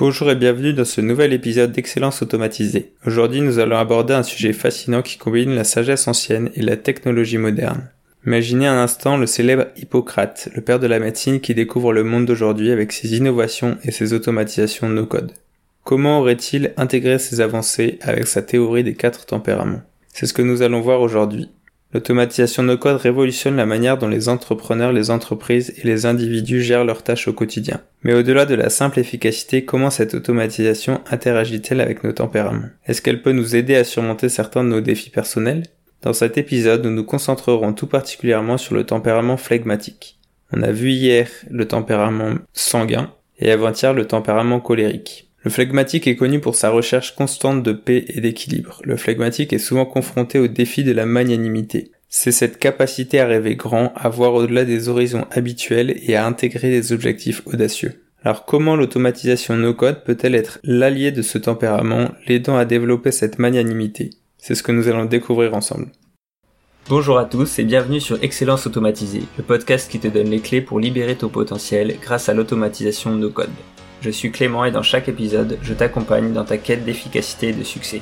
Bonjour et bienvenue dans ce nouvel épisode d'Excellence automatisée. Aujourd'hui nous allons aborder un sujet fascinant qui combine la sagesse ancienne et la technologie moderne. Imaginez un instant le célèbre Hippocrate, le père de la médecine qui découvre le monde d'aujourd'hui avec ses innovations et ses automatisations no-code. Comment aurait-il intégré ces avancées avec sa théorie des quatre tempéraments? C'est ce que nous allons voir aujourd'hui. L'automatisation no-code révolutionne la manière dont les entrepreneurs, les entreprises et les individus gèrent leurs tâches au quotidien. Mais au-delà de la simple efficacité, comment cette automatisation interagit-elle avec nos tempéraments? Est-ce qu'elle peut nous aider à surmonter certains de nos défis personnels? Dans cet épisode, nous nous concentrerons tout particulièrement sur le tempérament flegmatique. On a vu hier le tempérament sanguin et avant-hier le tempérament colérique. Le flegmatique est connu pour sa recherche constante de paix et d'équilibre. Le flegmatique est souvent confronté au défi de la magnanimité. C'est cette capacité à rêver grand, à voir au-delà des horizons habituels et à intégrer des objectifs audacieux. Alors comment l'automatisation no-code peut-elle être l'allié de ce tempérament, l'aidant à développer cette magnanimité? C'est ce que nous allons découvrir ensemble. Bonjour à tous et bienvenue sur Excellence Automatisée, le podcast qui te donne les clés pour libérer ton potentiel grâce à l'automatisation no-code. Je suis Clément et dans chaque épisode, je t'accompagne dans ta quête d'efficacité et de succès.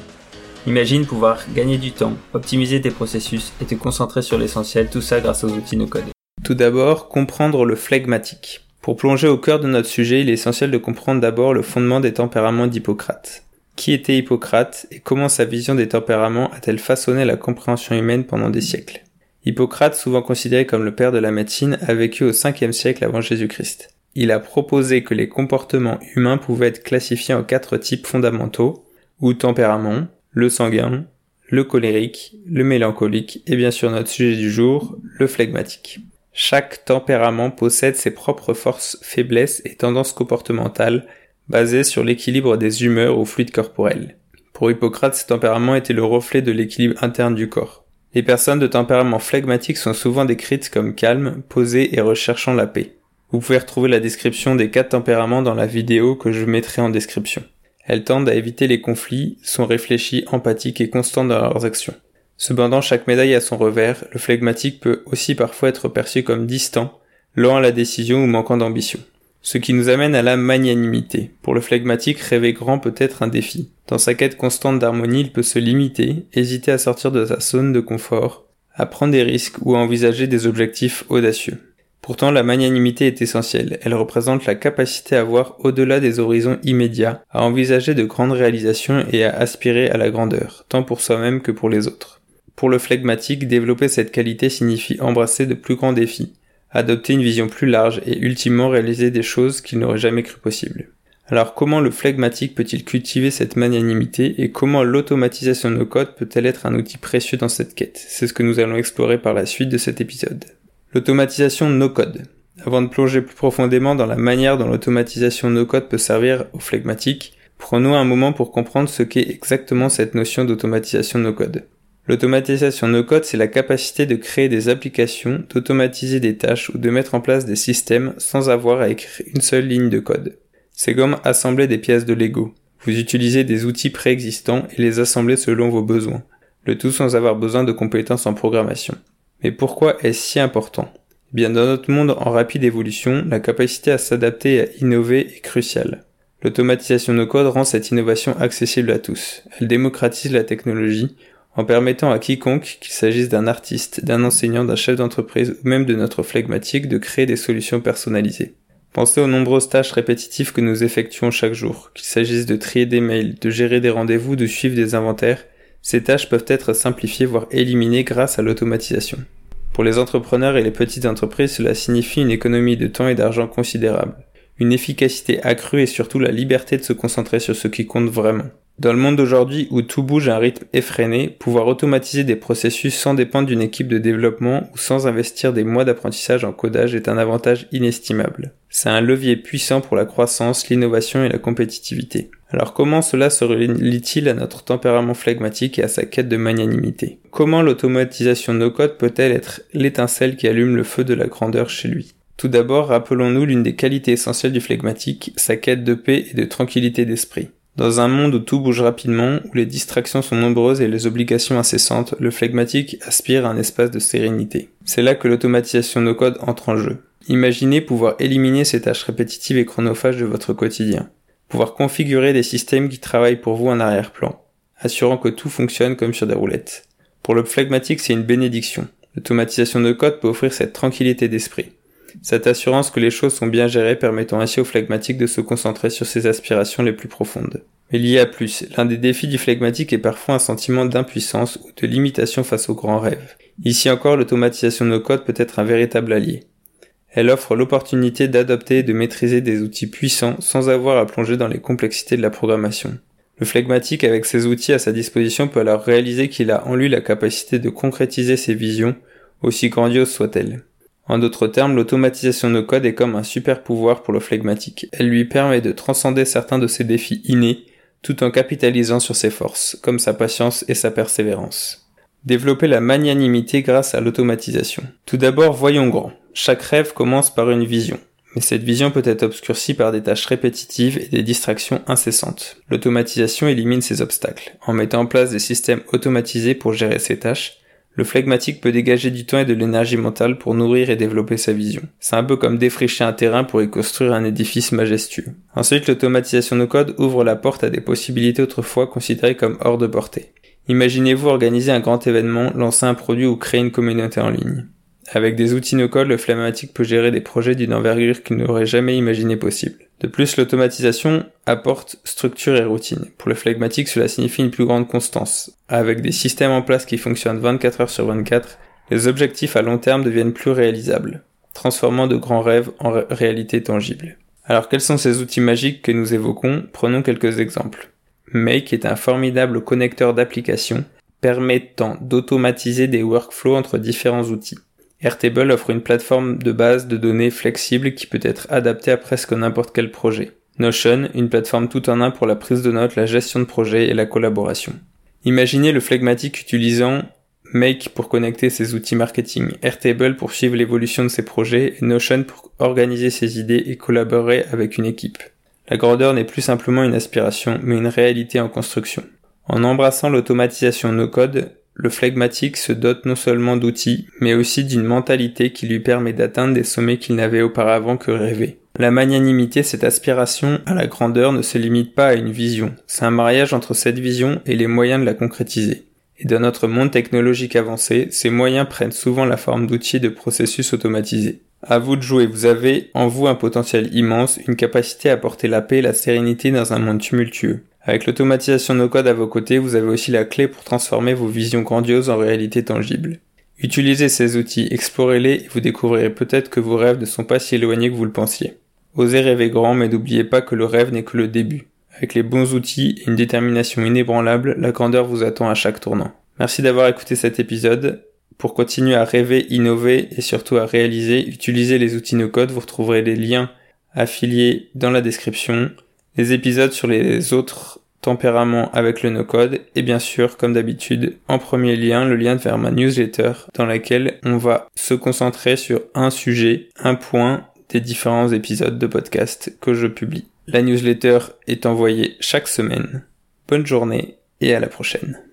Imagine pouvoir gagner du temps, optimiser tes processus et te concentrer sur l'essentiel, tout ça grâce aux outils no-code. Tout d'abord, comprendre le flegmatique. Pour plonger au cœur de notre sujet, il est essentiel de comprendre d'abord le fondement des tempéraments d'Hippocrate. Qui était Hippocrate et comment sa vision des tempéraments a-t-elle façonné la compréhension humaine pendant des siècles? Hippocrate, souvent considéré comme le père de la médecine, a vécu au 5e siècle avant Jésus-Christ il a proposé que les comportements humains pouvaient être classifiés en quatre types fondamentaux, ou tempérament, le sanguin, le colérique, le mélancolique et bien sûr notre sujet du jour, le flegmatique. Chaque tempérament possède ses propres forces, faiblesses et tendances comportementales basées sur l'équilibre des humeurs ou fluides corporels. Pour Hippocrate, ce tempérament était le reflet de l'équilibre interne du corps. Les personnes de tempérament flegmatique sont souvent décrites comme calmes, posées et recherchant la paix. Vous pouvez retrouver la description des quatre tempéraments dans la vidéo que je mettrai en description. Elles tendent à éviter les conflits, sont réfléchies, empathiques et constantes dans leurs actions. Cependant, chaque médaille a son revers, le flegmatique peut aussi parfois être perçu comme distant, lent à la décision ou manquant d'ambition. Ce qui nous amène à la magnanimité. Pour le flegmatique, rêver grand peut être un défi. Dans sa quête constante d'harmonie, il peut se limiter, hésiter à sortir de sa zone de confort, à prendre des risques ou à envisager des objectifs audacieux. Pourtant, la magnanimité est essentielle. Elle représente la capacité à voir au-delà des horizons immédiats, à envisager de grandes réalisations et à aspirer à la grandeur, tant pour soi-même que pour les autres. Pour le flegmatique, développer cette qualité signifie embrasser de plus grands défis, adopter une vision plus large et ultimement réaliser des choses qu'il n'aurait jamais cru possibles. Alors comment le flegmatique peut-il cultiver cette magnanimité et comment l'automatisation de nos codes peut-elle être un outil précieux dans cette quête? C'est ce que nous allons explorer par la suite de cet épisode. L'automatisation no-code. Avant de plonger plus profondément dans la manière dont l'automatisation no-code peut servir aux flegmatiques, prenons un moment pour comprendre ce qu'est exactement cette notion d'automatisation no-code. L'automatisation no-code, c'est la capacité de créer des applications, d'automatiser des tâches ou de mettre en place des systèmes sans avoir à écrire une seule ligne de code. C'est comme assembler des pièces de Lego. Vous utilisez des outils préexistants et les assemblez selon vos besoins, le tout sans avoir besoin de compétences en programmation. Mais pourquoi est-ce si important? Eh Bien dans notre monde en rapide évolution, la capacité à s'adapter et à innover est cruciale. L'automatisation no code rend cette innovation accessible à tous. Elle démocratise la technologie en permettant à quiconque, qu'il s'agisse d'un artiste, d'un enseignant, d'un chef d'entreprise ou même de notre flegmatique, de créer des solutions personnalisées. Pensez aux nombreuses tâches répétitives que nous effectuons chaque jour, qu'il s'agisse de trier des mails, de gérer des rendez-vous, de suivre des inventaires, ces tâches peuvent être simplifiées voire éliminées grâce à l'automatisation. Pour les entrepreneurs et les petites entreprises, cela signifie une économie de temps et d'argent considérable, une efficacité accrue et surtout la liberté de se concentrer sur ce qui compte vraiment. Dans le monde d'aujourd'hui où tout bouge à un rythme effréné, pouvoir automatiser des processus sans dépendre d'une équipe de développement ou sans investir des mois d'apprentissage en codage est un avantage inestimable. C'est un levier puissant pour la croissance, l'innovation et la compétitivité. Alors comment cela se relie-t-il à notre tempérament flegmatique et à sa quête de magnanimité? Comment l'automatisation de nos codes peut-elle être l'étincelle qui allume le feu de la grandeur chez lui? Tout d'abord, rappelons-nous l'une des qualités essentielles du flegmatique, sa quête de paix et de tranquillité d'esprit. Dans un monde où tout bouge rapidement, où les distractions sont nombreuses et les obligations incessantes, le flegmatique aspire à un espace de sérénité. C'est là que l'automatisation no code entre en jeu. Imaginez pouvoir éliminer ces tâches répétitives et chronophages de votre quotidien. Pouvoir configurer des systèmes qui travaillent pour vous en arrière-plan, assurant que tout fonctionne comme sur des roulettes. Pour le flegmatique, c'est une bénédiction. L'automatisation de code peut offrir cette tranquillité d'esprit. Cette assurance que les choses sont bien gérées permettant ainsi au flegmatique de se concentrer sur ses aspirations les plus profondes. Mais il y a plus. L'un des défis du flegmatique est parfois un sentiment d'impuissance ou de limitation face aux grands rêves. Ici encore, l'automatisation de code peut être un véritable allié. Elle offre l'opportunité d'adopter et de maîtriser des outils puissants sans avoir à plonger dans les complexités de la programmation. Le flegmatique avec ses outils à sa disposition peut alors réaliser qu'il a en lui la capacité de concrétiser ses visions, aussi grandioses soient-elles. En d'autres termes, l'automatisation de code est comme un super pouvoir pour le flegmatique. Elle lui permet de transcender certains de ses défis innés tout en capitalisant sur ses forces, comme sa patience et sa persévérance. Développer la magnanimité grâce à l'automatisation. Tout d'abord, voyons grand. Chaque rêve commence par une vision. Mais cette vision peut être obscurcie par des tâches répétitives et des distractions incessantes. L'automatisation élimine ces obstacles. En mettant en place des systèmes automatisés pour gérer ces tâches, le flegmatique peut dégager du temps et de l'énergie mentale pour nourrir et développer sa vision. C'est un peu comme défricher un terrain pour y construire un édifice majestueux. Ensuite, l'automatisation de code ouvre la porte à des possibilités autrefois considérées comme hors de portée. Imaginez-vous organiser un grand événement, lancer un produit ou créer une communauté en ligne. Avec des outils no-code, le flegmatique peut gérer des projets d'une envergure qu'il n'aurait jamais imaginé possible. De plus, l'automatisation apporte structure et routine. Pour le flegmatique, cela signifie une plus grande constance. Avec des systèmes en place qui fonctionnent 24 heures sur 24, les objectifs à long terme deviennent plus réalisables, transformant de grands rêves en réalité tangible. Alors quels sont ces outils magiques que nous évoquons? Prenons quelques exemples. Make est un formidable connecteur d'applications permettant d'automatiser des workflows entre différents outils. Airtable offre une plateforme de base de données flexible qui peut être adaptée à presque n'importe quel projet. Notion, une plateforme tout en un pour la prise de notes, la gestion de projet et la collaboration. Imaginez le flegmatique utilisant Make pour connecter ses outils marketing, Airtable pour suivre l'évolution de ses projets et Notion pour organiser ses idées et collaborer avec une équipe. La grandeur n'est plus simplement une aspiration, mais une réalité en construction. En embrassant l'automatisation no-code, le flegmatique se dote non seulement d'outils, mais aussi d'une mentalité qui lui permet d'atteindre des sommets qu'il n'avait auparavant que rêvé. La magnanimité, cette aspiration à la grandeur ne se limite pas à une vision, c'est un mariage entre cette vision et les moyens de la concrétiser. Et dans notre monde technologique avancé, ces moyens prennent souvent la forme d'outils de processus automatisés. À vous de jouer, vous avez en vous un potentiel immense, une capacité à apporter la paix et la sérénité dans un monde tumultueux. Avec l'automatisation no code à vos côtés, vous avez aussi la clé pour transformer vos visions grandioses en réalité tangible. Utilisez ces outils, explorez-les et vous découvrirez peut-être que vos rêves ne sont pas si éloignés que vous le pensiez. Osez rêver grand, mais n'oubliez pas que le rêve n'est que le début. Avec les bons outils et une détermination inébranlable, la grandeur vous attend à chaque tournant. Merci d'avoir écouté cet épisode. Pour continuer à rêver, innover et surtout à réaliser, utilisez les outils no code, vous retrouverez les liens affiliés dans la description les épisodes sur les autres tempéraments avec le no-code et bien sûr, comme d'habitude, en premier lien, le lien vers ma newsletter dans laquelle on va se concentrer sur un sujet, un point des différents épisodes de podcast que je publie. La newsletter est envoyée chaque semaine. Bonne journée et à la prochaine.